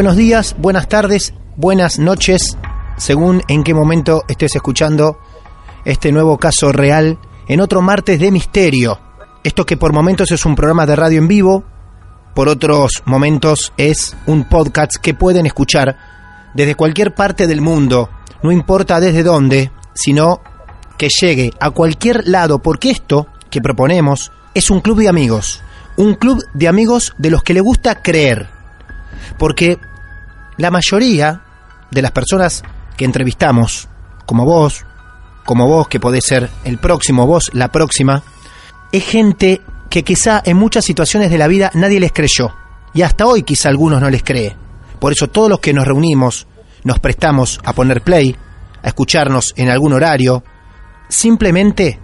Buenos días, buenas tardes, buenas noches, según en qué momento estés escuchando este nuevo caso real en otro martes de misterio. Esto que por momentos es un programa de radio en vivo, por otros momentos es un podcast que pueden escuchar desde cualquier parte del mundo, no importa desde dónde, sino que llegue a cualquier lado, porque esto que proponemos es un club de amigos, un club de amigos de los que le gusta creer porque la mayoría de las personas que entrevistamos, como vos, como vos que podés ser el próximo, vos la próxima, es gente que quizá en muchas situaciones de la vida nadie les creyó. Y hasta hoy quizá algunos no les cree. Por eso todos los que nos reunimos, nos prestamos a poner play, a escucharnos en algún horario, simplemente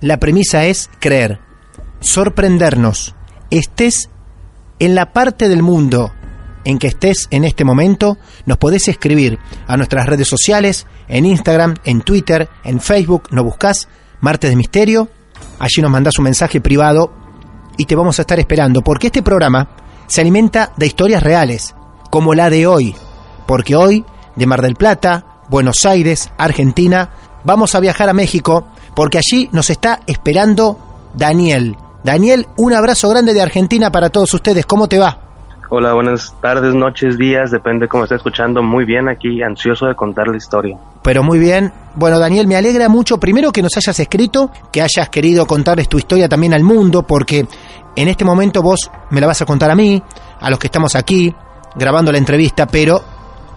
la premisa es creer, sorprendernos, estés en la parte del mundo en que estés en este momento, nos podés escribir a nuestras redes sociales, en Instagram, en Twitter, en Facebook, nos buscas Martes de Misterio, allí nos mandás un mensaje privado y te vamos a estar esperando, porque este programa se alimenta de historias reales, como la de hoy, porque hoy, de Mar del Plata, Buenos Aires, Argentina, vamos a viajar a México, porque allí nos está esperando Daniel. Daniel, un abrazo grande de Argentina para todos ustedes, ¿cómo te va? Hola, buenas tardes, noches, días, depende cómo esté escuchando. Muy bien aquí, ansioso de contar la historia. Pero muy bien. Bueno, Daniel, me alegra mucho primero que nos hayas escrito, que hayas querido contarles tu historia también al mundo, porque en este momento vos me la vas a contar a mí, a los que estamos aquí grabando la entrevista, pero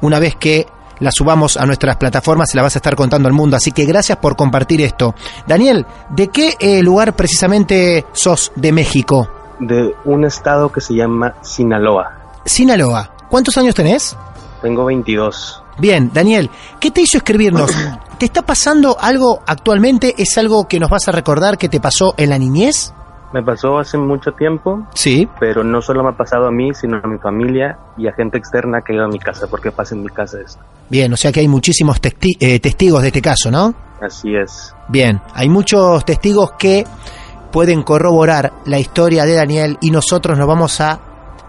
una vez que la subamos a nuestras plataformas se la vas a estar contando al mundo. Así que gracias por compartir esto. Daniel, ¿de qué eh, lugar precisamente sos de México? De un estado que se llama Sinaloa. Sinaloa. ¿Cuántos años tenés? Tengo 22. Bien, Daniel, ¿qué te hizo escribirnos? ¿Te está pasando algo actualmente? ¿Es algo que nos vas a recordar que te pasó en la niñez? Me pasó hace mucho tiempo, Sí. pero no solo me ha pasado a mí, sino a mi familia y a gente externa que ha ido a mi casa, porque pasa en mi casa esto. Bien, o sea que hay muchísimos testi- eh, testigos de este caso, ¿no? Así es. Bien, hay muchos testigos que pueden corroborar la historia de Daniel y nosotros nos vamos a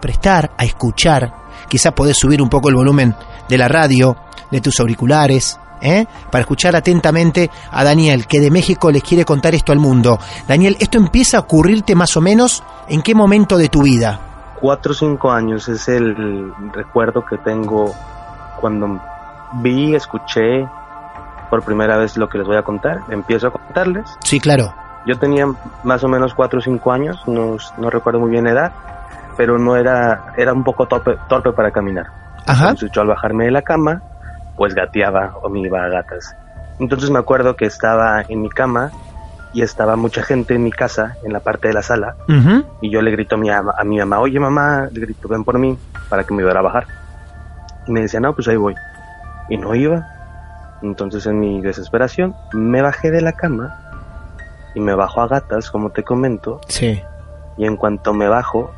prestar a escuchar. Quizás podés subir un poco el volumen de la radio, de tus auriculares, ¿eh? para escuchar atentamente a Daniel, que de México les quiere contar esto al mundo. Daniel, ¿esto empieza a ocurrirte más o menos en qué momento de tu vida? Cuatro o cinco años es el recuerdo que tengo cuando vi, escuché por primera vez lo que les voy a contar. Empiezo a contarles. Sí, claro. Yo tenía más o menos 4 o 5 años, no, no recuerdo muy bien la edad, pero no era, era un poco torpe, torpe para caminar. Ajá. Entonces yo al bajarme de la cama, pues gateaba o me iba a gatas. Entonces me acuerdo que estaba en mi cama y estaba mucha gente en mi casa, en la parte de la sala, Ujú. y yo le grito a mi, a mi mamá, oye mamá, le grito, ven por mí, para que me ayudara a bajar. Y me decía, no, pues ahí voy. Y no iba. Entonces en mi desesperación me bajé de la cama y me bajo a gatas, como te comento, Sí. y en cuanto me bajo,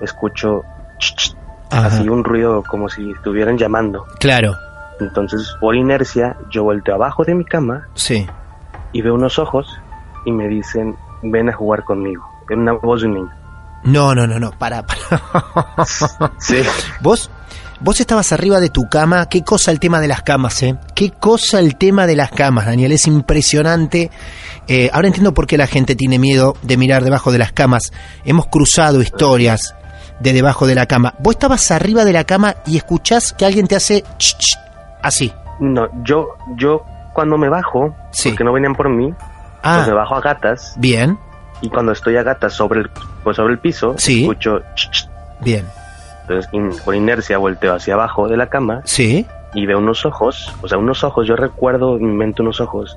escucho ch, ch, así un ruido como si estuvieran llamando. Claro, Entonces, por inercia, yo volteo abajo de mi cama sí. y veo unos ojos y me dicen, ven a jugar conmigo. Era una voz de un niño. No, no, no, no, para, para. Sí. Vos, vos estabas arriba de tu cama. Qué cosa el tema de las camas, ¿eh? Qué cosa el tema de las camas, Daniel. Es impresionante. Eh, ahora entiendo por qué la gente tiene miedo de mirar debajo de las camas. Hemos cruzado historias de debajo de la cama. Vos estabas arriba de la cama y escuchás que alguien te hace ch, ch, así. No, yo, yo cuando me bajo, Sí. porque no venían por mí, Ah, pues me bajo a gatas bien, y cuando estoy a gatas sobre el, pues sobre el piso, Sí. escucho ch, ch. bien. Entonces, in- por inercia volteo hacia abajo de la cama Sí. y veo unos ojos, o sea, unos ojos, yo recuerdo en mi mente unos ojos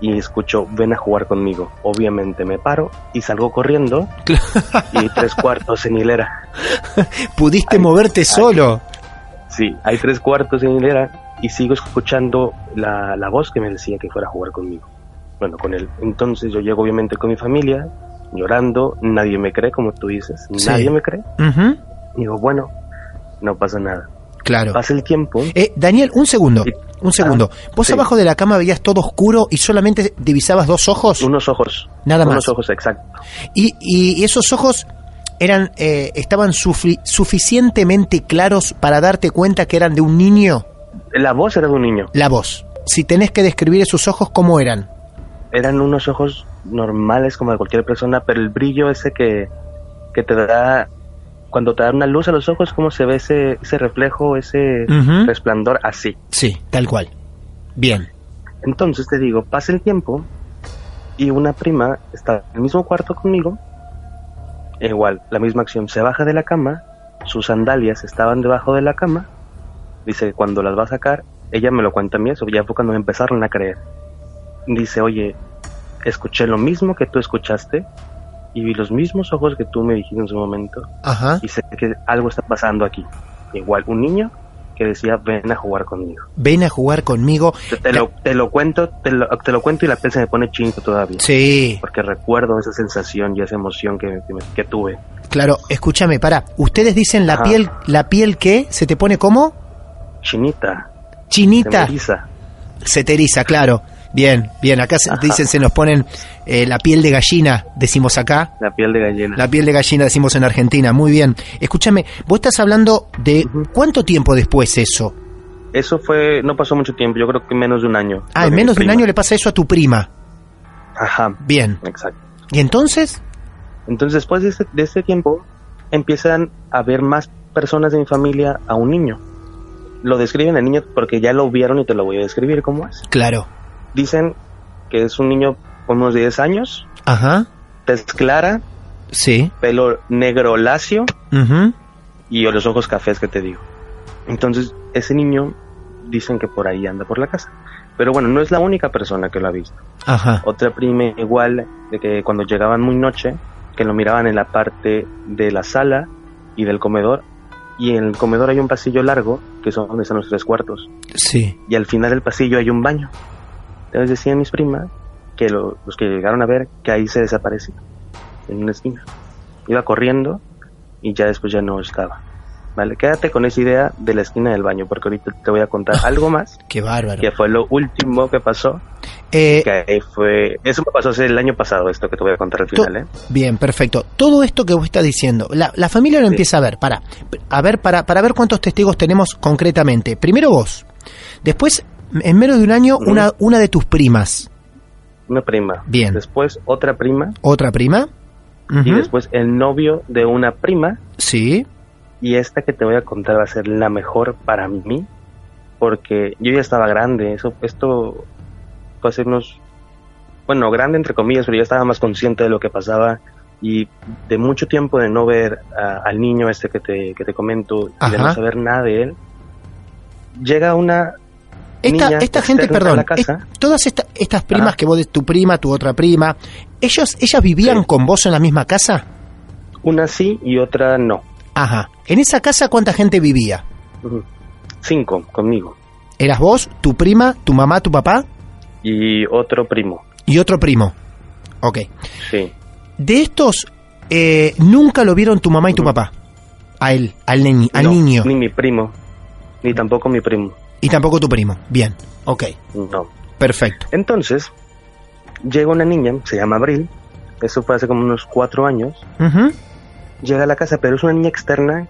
y escucho, ven a jugar conmigo. Obviamente me paro y salgo corriendo y tres cuartos en hilera. Pudiste moverte solo. Sí, hay tres cuartos en hilera y sigo escuchando la, la voz que me decía que fuera a jugar conmigo. Bueno, con él. Entonces yo llego obviamente con mi familia, llorando, nadie me cree, como tú dices, Sí. nadie me cree. Ujú, Digo, bueno, no pasa nada. Claro. Pasa el tiempo, Eh, Daniel, un segundo, Sí. un segundo. Vos sí. abajo de la cama veías todo oscuro y solamente divisabas dos ojos. unos ojos. Nada unos más. ojos, exacto. Y, y esos ojos eran, eh, estaban sufi- suficientemente claros para darte cuenta que eran de un niño. La voz era de un niño. La voz. Si tenés que describir esos ojos, ¿cómo eran? Eran unos ojos normales como de cualquier persona, pero el brillo ese que, que te da, cuando te da una luz a los ojos, como se ve ese, ese reflejo, ese resplandor así. Sí, tal cual. Bien. Entonces te digo, pasa el tiempo y una prima está en el mismo cuarto conmigo, igual, la misma acción, se baja de la cama, sus sandalias estaban debajo de la cama, dice que cuando las va a sacar, ella me lo cuenta a mí, eso ya fue cuando me empezaron a creer. Dice, oye, escuché lo mismo que tú escuchaste y vi los mismos ojos que tú me dijiste en su momento Ajá. y sé que algo está pasando aquí. Igual, un niño que decía, ven a jugar conmigo. Ven a jugar conmigo. Te, te lo, te lo cuento, te lo, te lo cuento y la piel se me pone chinito todavía. Sí, Porque recuerdo esa sensación y esa emoción que, que, me- que tuve. claro. Escúchame, para. Ustedes dicen la Ajá. piel, la piel que se te pone como Chinita, se chinita. me eriza. Se te eriza, claro. Bien, bien. Acá se, dicen, se nos ponen eh, la piel de gallina, decimos acá. la piel de gallina. La piel de gallina decimos en Argentina. Muy bien. Escúchame, vos estás hablando de cuánto tiempo después eso. Eso fue, no pasó mucho tiempo, yo creo que menos de un año. Ah, en menos de un año le pasa eso a tu prima. Ajá, Bien. exacto. ¿Y entonces? Entonces después de este, de este tiempo empiezan a ver más personas de mi familia a un niño. Lo describen al niño porque ya lo vieron y te lo voy a describir cómo es. Claro. Dicen que es un niño con unos 10 años, Ajá. tez clara, Sí. pelo negro lacio Ujú. y los ojos cafés que te digo. Entonces, ese niño dicen que por ahí anda por la casa. Pero bueno, no es la única persona que lo ha visto. Ajá. Otra prima igual, de que cuando llegaban muy noche, que lo miraban en la parte de la sala y del comedor. Y en el comedor hay un pasillo largo, que son donde están los tres cuartos. Sí. Y al final del pasillo hay un baño. Entonces decían mis primas, que lo- los que llegaron a ver, que ahí se desapareció, en una esquina. Iba corriendo y ya después ya no estaba. Vale, quédate con esa idea de la esquina del baño, porque ahorita te voy a contar algo más, Qué bárbaro. que fue lo último que pasó, Eh, que fue, eso me pasó hace el año pasado, esto que te voy a contar al final, ¿eh? Bien, perfecto. Todo esto que vos estás diciendo, la, la familia lo Sí. empieza a ver, para, a ver, para, para ver cuántos testigos tenemos concretamente. Primero vos, después, en menos de un año, una, una de tus primas, Una prima. Bien. Después otra prima, otra prima. y Ujú. después el novio de una prima, Sí, Y esta que te voy a contar va a ser la mejor para mí, porque yo ya estaba grande. Eso, esto fue hace unos, bueno, grande entre comillas, pero ya estaba más consciente de lo que pasaba y de mucho tiempo de no ver a- al niño este que te, que te comento y de Ajá. no saber nada de él. Llega una esta, gente, perdón, es- todas esta- estas primas Ajá. que vos, tu prima, tu otra prima, ellos, ellas vivían Sí. con vos en la misma casa. una sí y otra no. Ajá. En esa casa, ¿cuánta gente vivía? Cinco conmigo Eras vos, tu prima, tu mamá, tu papá y otro primo. y otro primo. Ok. Sí. De estos, eh, nunca lo vieron tu mamá y tu papá. A él, al, al No, niño. Ni mi primo, ni tampoco mi primo. Y tampoco tu primo. Bien, ok, No. perfecto. Entonces, llega una niña, se llama Abril, eso fue hace como unos cuatro años, llega a la casa, pero es una niña externa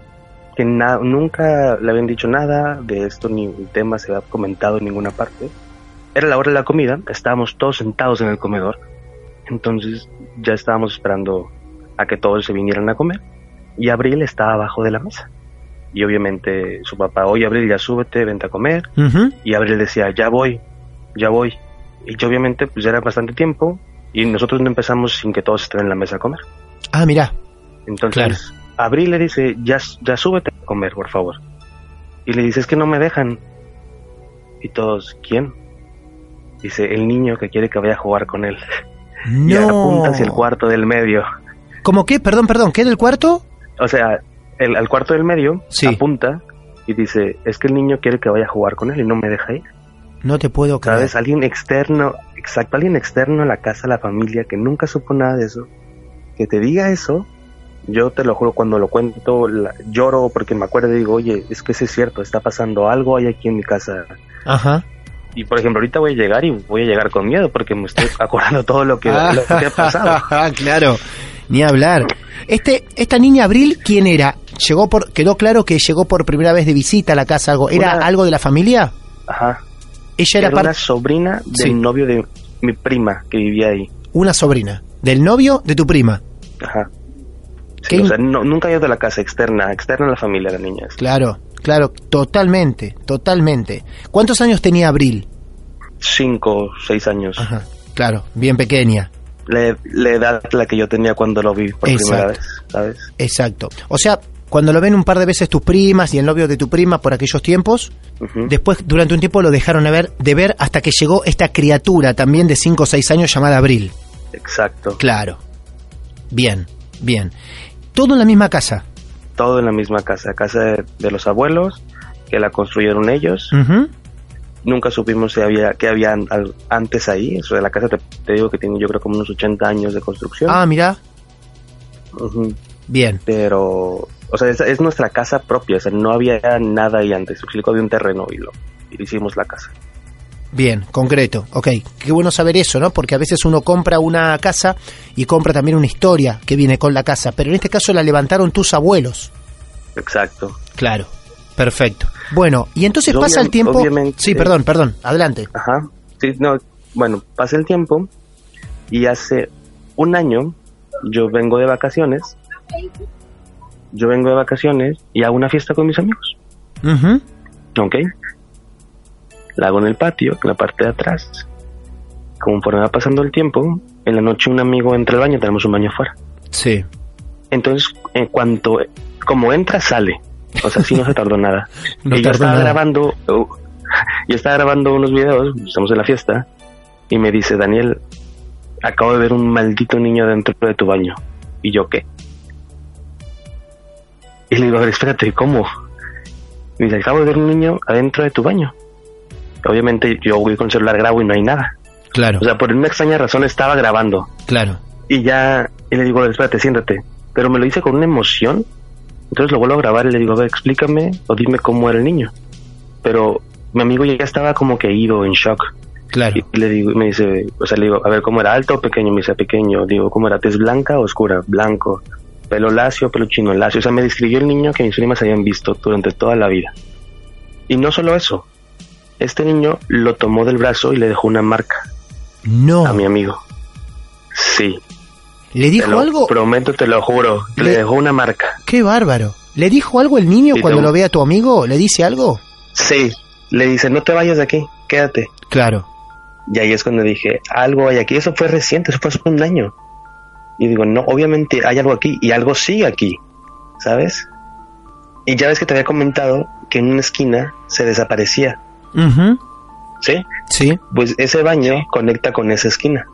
que nunca le habían dicho nada de esto, ni el tema se había comentado en ninguna parte. Era la hora de la comida, estábamos todos sentados en el comedor, entonces ya estábamos esperando a que todos se vinieran a comer, y Abril estaba abajo de la mesa. Y obviamente su papá, oye Abril, ya súbete, vente a comer. Y Abril decía, ya voy, ya voy. Y yo obviamente pues ya era bastante tiempo y nosotros no empezamos sin que todos estén en la mesa a comer. Ah, mira. Entonces Abril le dice, ya, ya súbete a comer, por favor. Y le dice, es que no me dejan. Y todos, ¿quién? Dice, el niño que quiere que vaya a jugar con él. Y No. apunta hacia el cuarto del medio. ¿Cómo qué? Perdón, perdón, ¿qué del cuarto? O sea, el, al cuarto del medio Sí. apunta y dice, es que el niño quiere que vaya a jugar con él y no me deja ir. No te puedo creer. ¿Sabes? Alguien externo, exacto, alguien externo a la casa, a la familia, que nunca supo nada de eso, que te diga eso, yo te lo juro, cuando lo cuento, la- lloro porque me acuerdo y digo, oye, es que sí es cierto, está pasando algo hay aquí en mi casa. Ajá. Y por ejemplo, ahorita voy a llegar y voy a llegar con miedo porque me estoy acordando todo lo que, Ah, lo que ha pasado. claro, ni hablar. Este, esta niña Abril, ¿quién era? Llegó por, quedó claro que llegó por primera vez de visita a la casa. Algo, ¿era Una- algo de la familia? Ajá. Ella Era era una sobrina del Sí. novio de mi prima que vivía ahí. una sobrina del novio de tu prima. Ajá. Sí, ¿Qué o sea, no- nunca he ido de la casa externa, externa a la familia, la niña. Claro, claro, totalmente, totalmente. ¿Cuántos años tenía Abril? Cinco, seis años. Ajá, claro, bien pequeña. La, la edad la que yo tenía cuando lo vi por primera vez, ¿sabes? Exacto. O sea, cuando lo ven un par de veces tus primas y el novio de tu prima por aquellos tiempos, después durante un tiempo lo dejaron de ver, de ver hasta que llegó esta criatura también de 5 o 6 años llamada Abril. Exacto. Claro. Bien, bien. Todo en la misma casa. Todo en la misma casa, casa de, de los abuelos, que la construyeron ellos. Nunca supimos si había, que había antes ahí. Eso de la casa te, te digo que tiene yo creo como unos 80 años de construcción. Ah, mira. Bien. Pero, o sea, es, es nuestra casa propia, o sea, no había nada ahí antes. Explico, había un terreno y lo y hicimos la casa. Bien, concreto. Ok, qué bueno saber eso, ¿no? Porque a veces uno compra una casa y compra también una historia que viene con la casa, pero en este caso la levantaron tus abuelos. Exacto. Claro. Perfecto. Bueno, y entonces Obvia- pasa el tiempo. Sí, perdón, perdón. Adelante. Ajá. Sí, no, bueno, pasa el tiempo y hace un año yo vengo de vacaciones. Yo vengo de vacaciones y hago una fiesta con mis amigos. Ujú. ¿Ok? La hago en el patio, en la parte de atrás. Conforme va pasando el tiempo, en la noche un amigo entra al baño, tenemos un baño afuera. Sí. Entonces, en cuanto, como entra, sale. O sea, sí no se tardó nada. No y yo estaba nada. grabando, uh, yo estaba grabando unos videos, estamos en la fiesta, y me dice, Daniel, acabo de ver un maldito niño dentro de tu baño. ¿Y yo qué? Y le digo, a ver, espérate, ¿cómo? Me dice, acabo de ver un niño adentro de tu baño. Obviamente yo voy con el celular, grabo y no hay nada. Claro, O sea, por una extraña razón estaba grabando. claro. Y ya, y le digo, espérate, siéntate. Pero me lo hice con una emoción. Entonces lo vuelvo a grabar y le digo, a ver, explícame o dime cómo era el niño. Pero mi amigo ya estaba como que ido, en shock. Claro. Y le digo, me dice, o sea, le digo, a ver, ¿cómo era alto o pequeño? Me dice, pequeño. Digo, ¿cómo era? ¿Tez blanca o oscura? Blanco. Pelo lacio, pelo chino lacio. O sea, me describió el niño que mis primas habían visto durante toda la vida. Y no solo eso. Este niño lo tomó del brazo y le dejó una marca No. a mi amigo. Sí. ¿Le Te dijo lo algo? prometo, te lo juro. Le- Le dejó una marca. Qué bárbaro. ¿Le dijo algo el niño Sí, cuando lo ve a tu amigo? ¿Le dice algo? Sí. Le dice, no te vayas de aquí, quédate. Claro. Y ahí es cuando dije, algo hay aquí. Eso fue reciente, eso fue hace un año. Y digo, no, obviamente hay algo aquí y algo sigue aquí, ¿sabes? Y ya ves que te había comentado que en una esquina se desaparecía. ¿sí? Sí. Pues ese baño conecta con esa esquina.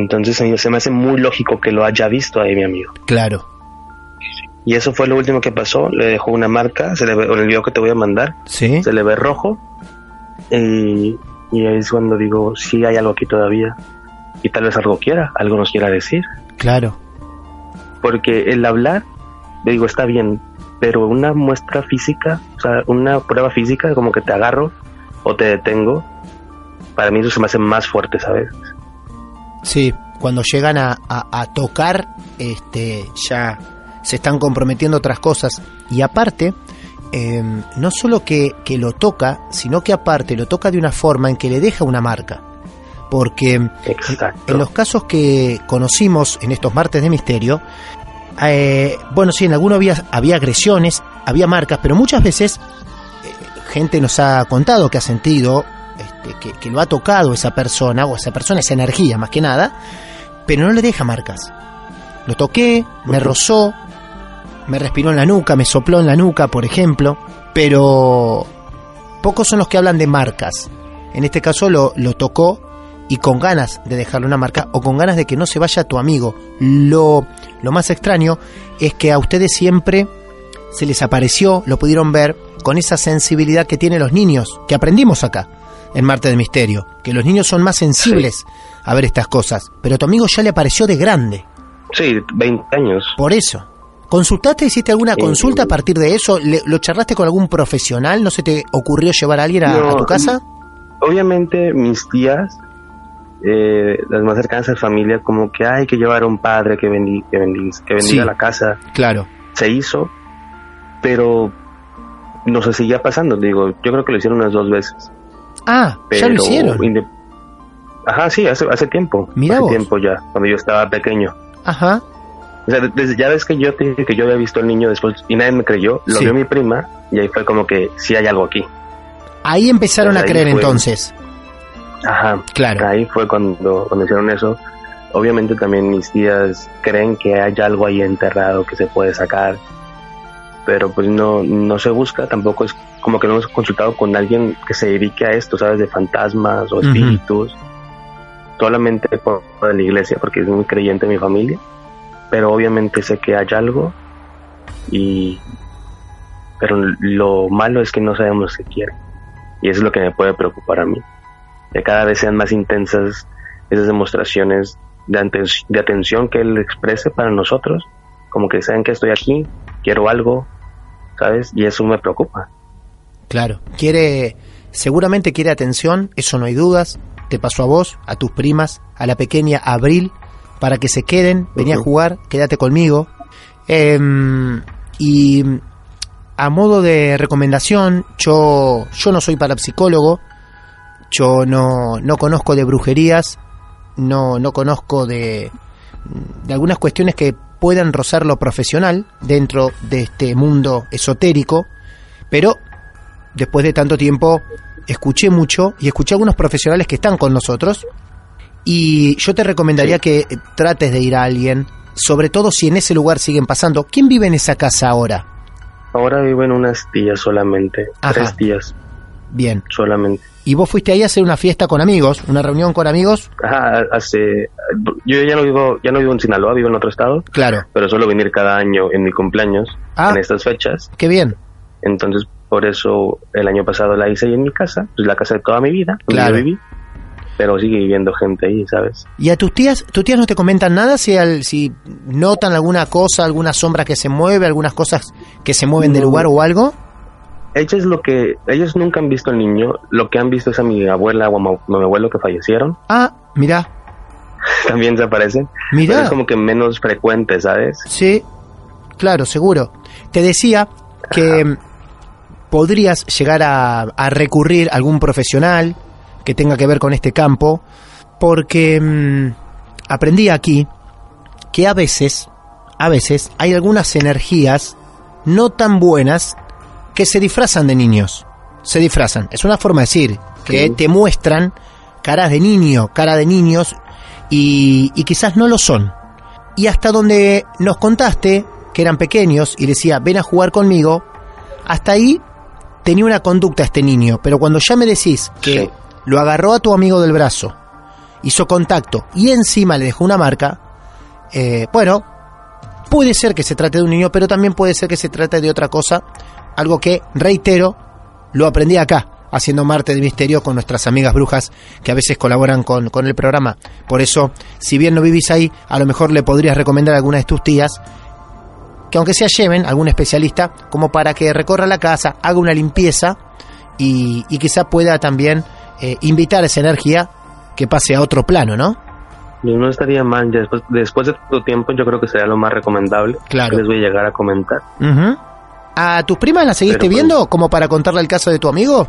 Entonces mí se me hace muy lógico que lo haya visto ahí mi amigo. Claro. Y eso fue lo último que pasó. Le dejó una marca, se le ve, en el video que te voy a mandar, Sí. se le ve rojo. Y, y ahí es cuando digo, sí hay algo aquí todavía. Y tal vez algo quiera, algo nos quiera decir. Claro. Porque el hablar, le digo, está bien, pero una muestra física, o sea, una prueba física, como que te agarro o te detengo, para mí eso se me hace más fuerte, ¿sabes? Sí, cuando llegan a, a- a tocar, este, ya se están comprometiendo otras cosas. Y aparte, eh, no solo que, que lo toca, sino que aparte lo toca de una forma en que le deja una marca. Porque Exacto. en los casos que conocimos en estos martes de misterio, eh, bueno, sí, en algunos había, había agresiones, había marcas, pero muchas veces eh, gente nos ha contado que ha sentido que, que lo ha tocado esa persona, o esa persona, esa energía más que nada, pero no le deja marcas. Lo toqué, me rozó, me respiró en la nuca, me sopló en la nuca, por ejemplo, pero pocos son los que hablan de marcas. En este caso lo, lo tocó y con ganas de dejarle una marca o con ganas de que no se vaya tu amigo. Lo, lo más extraño es que a ustedes siempre se les apareció, lo pudieron ver, con esa sensibilidad que tienen los niños, que aprendimos acá, en Marte de Misterio, que los niños son más sensibles a ver estas cosas, pero tu amigo ya le apareció de grande, Sí, 20 años. por eso. ¿Consultaste, hiciste alguna consulta a partir de eso? ¿Le- ¿Lo charlaste con algún profesional? ¿No se te ocurrió llevar a alguien a, No, a tu casa? Obviamente mis tías, eh, las más cercanas a la familia, como que hay que llevar a un padre que, bendi- que, bendi- que bendiga Sí. la casa. Claro. Se hizo, pero no se seguía pasando. Digo, yo creo que lo hicieron unas dos veces. Ah, Pero ya lo hicieron. Ajá, sí, hace, hace tiempo. Mirá hace vos. tiempo ya, cuando yo estaba pequeño. Ajá. O sea, desde, ya ves que yo te dije que yo había visto al niño después y nadie me creyó, lo Sí. vio mi prima y ahí fue como que sí hay algo aquí. Ahí empezaron Pues a creer fue. entonces. Ajá. Claro. Ahí fue cuando, cuando hicieron eso. Obviamente también mis tías creen que hay algo ahí enterrado que se puede sacar, pero pues no, no se busca, tampoco es como que no hemos consultado con alguien que se dedique a esto, ¿sabes? De fantasmas o espíritus, solamente por, por la iglesia, porque es muy creyente mi familia, pero obviamente sé que hay algo y... Pero lo malo es que no sabemos qué quiere. Y eso es lo que me puede preocupar a mí que cada vez sean más intensas esas demostraciones de, de atención que él exprese para nosotros, como que saben que estoy aquí, quiero algo, ¿sabes? Y eso me preocupa. Claro. Quiere, seguramente quiere atención, eso no hay dudas. Te pasó a vos, a tus primas, a la pequeña Abril, para que se queden. Vení a jugar, quédate conmigo. Em, y a modo de recomendación, yo, yo no soy parapsicólogo, yo no, no conozco de brujerías, no, no conozco de, de algunas cuestiones que puedan rozar lo profesional dentro de este mundo esotérico, pero después de tanto tiempo escuché mucho y escuché a algunos profesionales que están con nosotros y yo te recomendaría que trates de ir a alguien, sobre todo si en ese lugar siguen pasando. ¿Quién vive en esa casa ahora? Ahora viven unas tías solamente, Ajá. tres tías Bien. solamente. ¿Y vos fuiste ahí a hacer una fiesta con amigos, una reunión con amigos? Ajá, hace, yo ya no vivo, ya no vivo en Sinaloa, vivo en otro estado, Claro. pero suelo venir cada año en mi cumpleaños, Ah. en estas fechas. Qué bien. Entonces, por eso el año pasado la hice ahí en mi casa, pues la casa de toda mi vida, donde Claro. yo viví. Pero sigue viviendo gente ahí, ¿sabes? ¿Y a tus tías, tus tías no te comentan nada si, al- si notan alguna cosa, alguna sombra que se mueve, algunas cosas que se mueven del No. lugar o algo? Ellos lo que ellos nunca han visto al niño, lo que han visto es a mi abuela o a mi, abuelo que fallecieron, Ah, mira, también se aparecen, pero mira. es como que menos frecuente, ¿sabes? Sí, claro, seguro. Te decía que podrías llegar a, a recurrir a algún profesional que tenga que ver con este campo, porque mm, aprendí aquí que a veces, a veces hay algunas energías no tan buenas que se disfrazan de niños. Se disfrazan. Es una forma de decir que Sí. te muestran caras de niño, cara de niños y, y quizás no lo son. Y hasta donde nos contaste que eran pequeños y decía, ven a jugar conmigo, hasta ahí tenía una conducta este niño. Pero cuando ya me decís que Sí. lo agarró a tu amigo del brazo, hizo contacto y encima le dejó una marca, eh, bueno, puede ser que se trate de un niño, pero también puede ser que se trate de otra cosa. Algo que, reitero, lo aprendí acá, haciendo Marte de Misterio con nuestras amigas brujas que a veces colaboran con, con el programa. Por eso, si bien no vivís ahí, a lo mejor le podrías recomendar a alguna de tus tías que aunque sea lleven algún especialista como para que recorra la casa, haga una limpieza y, y quizá pueda también eh, invitar esa energía que pase a otro plano, ¿no? No estaría mal, después, después de todo tiempo yo creo que sería lo más recomendable. Claro. Que les voy a llegar a comentar. ¿A tus primas las seguiste Pero, viendo como para contarle el caso de tu amigo?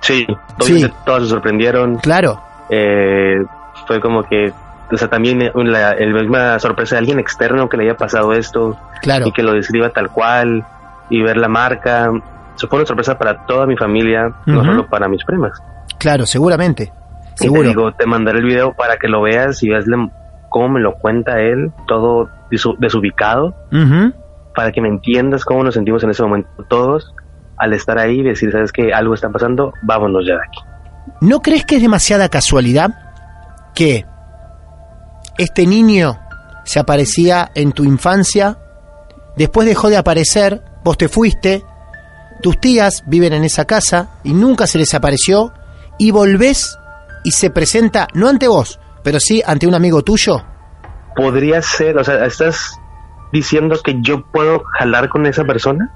Sí, Sí. todos se sorprendieron. Claro, Eh, fue como que, o sea, también eh, la el misma sorpresa de alguien externo que le haya pasado esto claro. y que lo describa tal cual y ver la marca. Eso fue una sorpresa para toda mi familia, no solo para mis primas. Claro, seguramente. Y te Seguro. digo, te mandaré el video para que lo veas y veas cómo me lo cuenta él, todo desu- desubicado, Ujú. Para que me entiendas cómo nos sentimos en ese momento todos al estar ahí y decir, sabes que algo está pasando, vámonos ya de aquí. ¿No crees que es demasiada casualidad que este niño se aparecía en tu infancia, después dejó de aparecer, vos te fuiste, tus tías viven en esa casa y nunca se les apareció, y volvés y se presenta, no ante vos, pero sí ante un amigo tuyo? Podría ser, o sea, estás diciendo que yo puedo jalar con esa persona,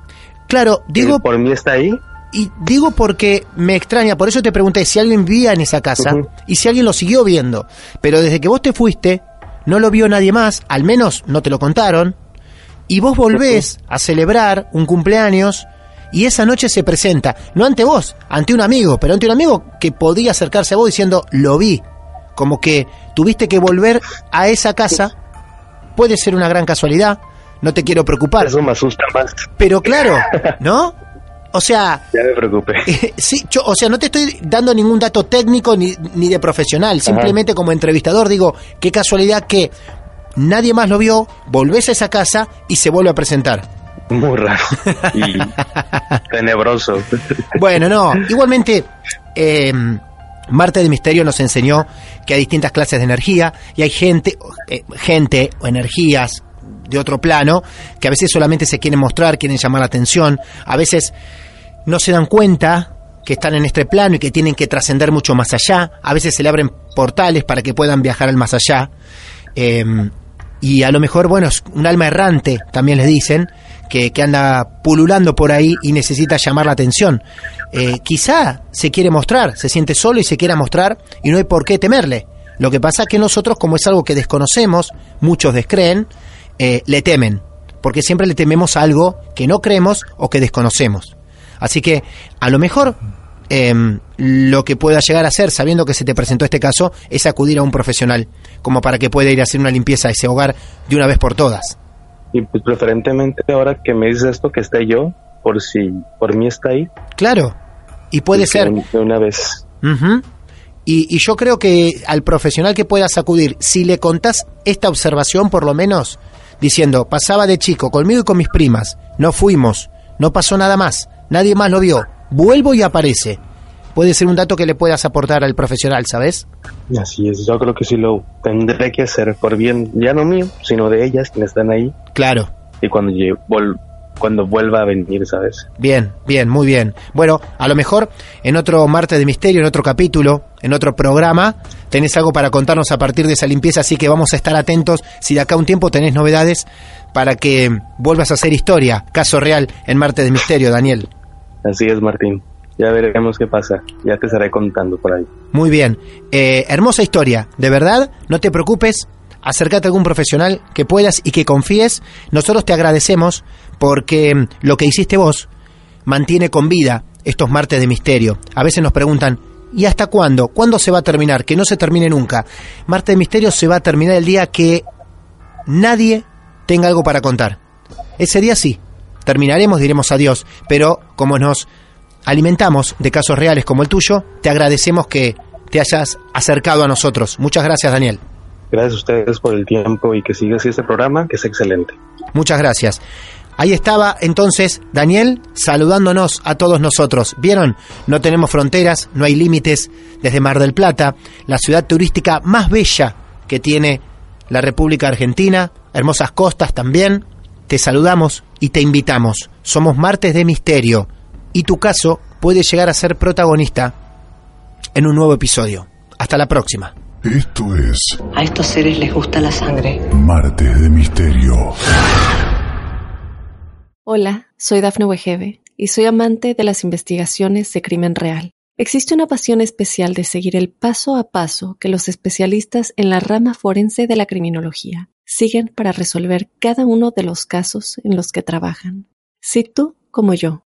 Claro, digo que por mí está ahí, Y digo porque me extraña, por eso te pregunté si alguien vivía en esa casa y si alguien lo siguió viendo. Pero desde que vos te fuiste, no lo vio nadie más, al menos no te lo contaron. Y vos volvés a celebrar un cumpleaños y esa noche se presenta, no ante vos, ante un amigo, pero ante un amigo que podía acercarse a vos diciendo, lo vi. Como que tuviste que volver a esa casa. Puede ser una gran casualidad, no te quiero preocupar. eso me asusta más. Pero claro, ¿no? O sea, Ya me preocupé. eh, sí, yo, o sea, no te estoy dando ningún dato técnico ni, ni de profesional, simplemente como entrevistador digo, qué casualidad que nadie más lo vio, volvés a esa casa y se vuelve a presentar. Muy raro y tenebroso. Bueno, no, igualmente, eh, Marte de Misterio nos enseñó que hay distintas clases de energía y hay gente, eh, gente o energías de otro plano que a veces solamente se quieren mostrar, quieren llamar la atención, a veces no se dan cuenta que están en este plano y que tienen que trascender mucho más allá, a veces se le abren portales para que puedan viajar al más allá. Eh, y a lo mejor, bueno, es un alma errante, también les dicen, que, anda pululando por ahí y necesita llamar la atención. Eh, quizá se quiere mostrar, se siente solo y se quiera mostrar y no hay por qué temerle. Lo que pasa es que nosotros, como es algo que desconocemos, muchos descreen, eh, le temen, porque siempre le tememos algo que no creemos o que desconocemos. Así que a lo mejor em, lo que pueda llegar a hacer, sabiendo que se te presentó este caso, es acudir a un profesional, como para que pueda ir a hacer una limpieza a ese hogar de una vez por todas. Y pues preferentemente ahora que me dices esto, que esté yo, por si por mí está ahí. Claro, y puede ser. De una vez. Y, y yo creo que al profesional que puedas acudir, si le contás esta observación por lo menos, diciendo, pasaba de chico conmigo y con mis primas, no fuimos, no pasó nada más, nadie más lo vio, vuelvo y aparece. Puede ser un dato que le puedas aportar al profesional, ¿sabes? Así es, yo creo que sí lo tendré que hacer por bien, ya no mío, sino de ellas quienes están ahí. Claro. Y cuando, vol- cuando vuelva a venir, ¿sabes? Bien, bien, muy bien. Bueno, a lo mejor en otro martes de misterio, en otro capítulo, en otro programa, tenés algo para contarnos a partir de esa limpieza, así que vamos a estar atentos si de acá a un tiempo tenés novedades para que vuelvas a hacer historia, caso real en martes de misterio, Daniel. Así es, Martín. Ya veremos qué pasa. Ya te estaré contando por ahí. Muy bien. Eh, hermosa historia, de verdad, no te preocupes, acércate a algún profesional que puedas y que confíes. Nosotros te agradecemos porque mm, lo que hiciste vos mantiene con vida estos martes de misterio. A veces nos preguntan, ¿y hasta cuándo? ¿Cuándo se va a terminar? Que no se termine nunca. Martes de misterio se va a terminar el día que nadie tenga algo para contar. Ese día sí, terminaremos, diremos adiós, pero como nos alimentamos de casos reales como el tuyo, te agradecemos que te hayas acercado a nosotros. Muchas gracias, Daniel. Gracias a ustedes por el tiempo y que siga así este programa, que es excelente. Muchas gracias. Ahí estaba entonces Daniel saludándonos a todos nosotros. ¿Vieron? No tenemos fronteras, no hay límites. Desde Mar del Plata, la ciudad turística más bella que tiene la República Argentina, hermosas costas también. Te saludamos y te invitamos. Somos Martes de Misterio y tu caso puede llegar a ser protagonista en un nuevo episodio. Hasta la próxima. Esto es A estos seres les gusta la sangre. Martes de Misterio. Hola, soy Dafne Wegebe y soy amante de las investigaciones de crimen real. Existe una pasión especial de seguir el paso a paso que los especialistas en la rama forense de la criminología siguen para resolver cada uno de los casos en los que trabajan. Si tú, como yo,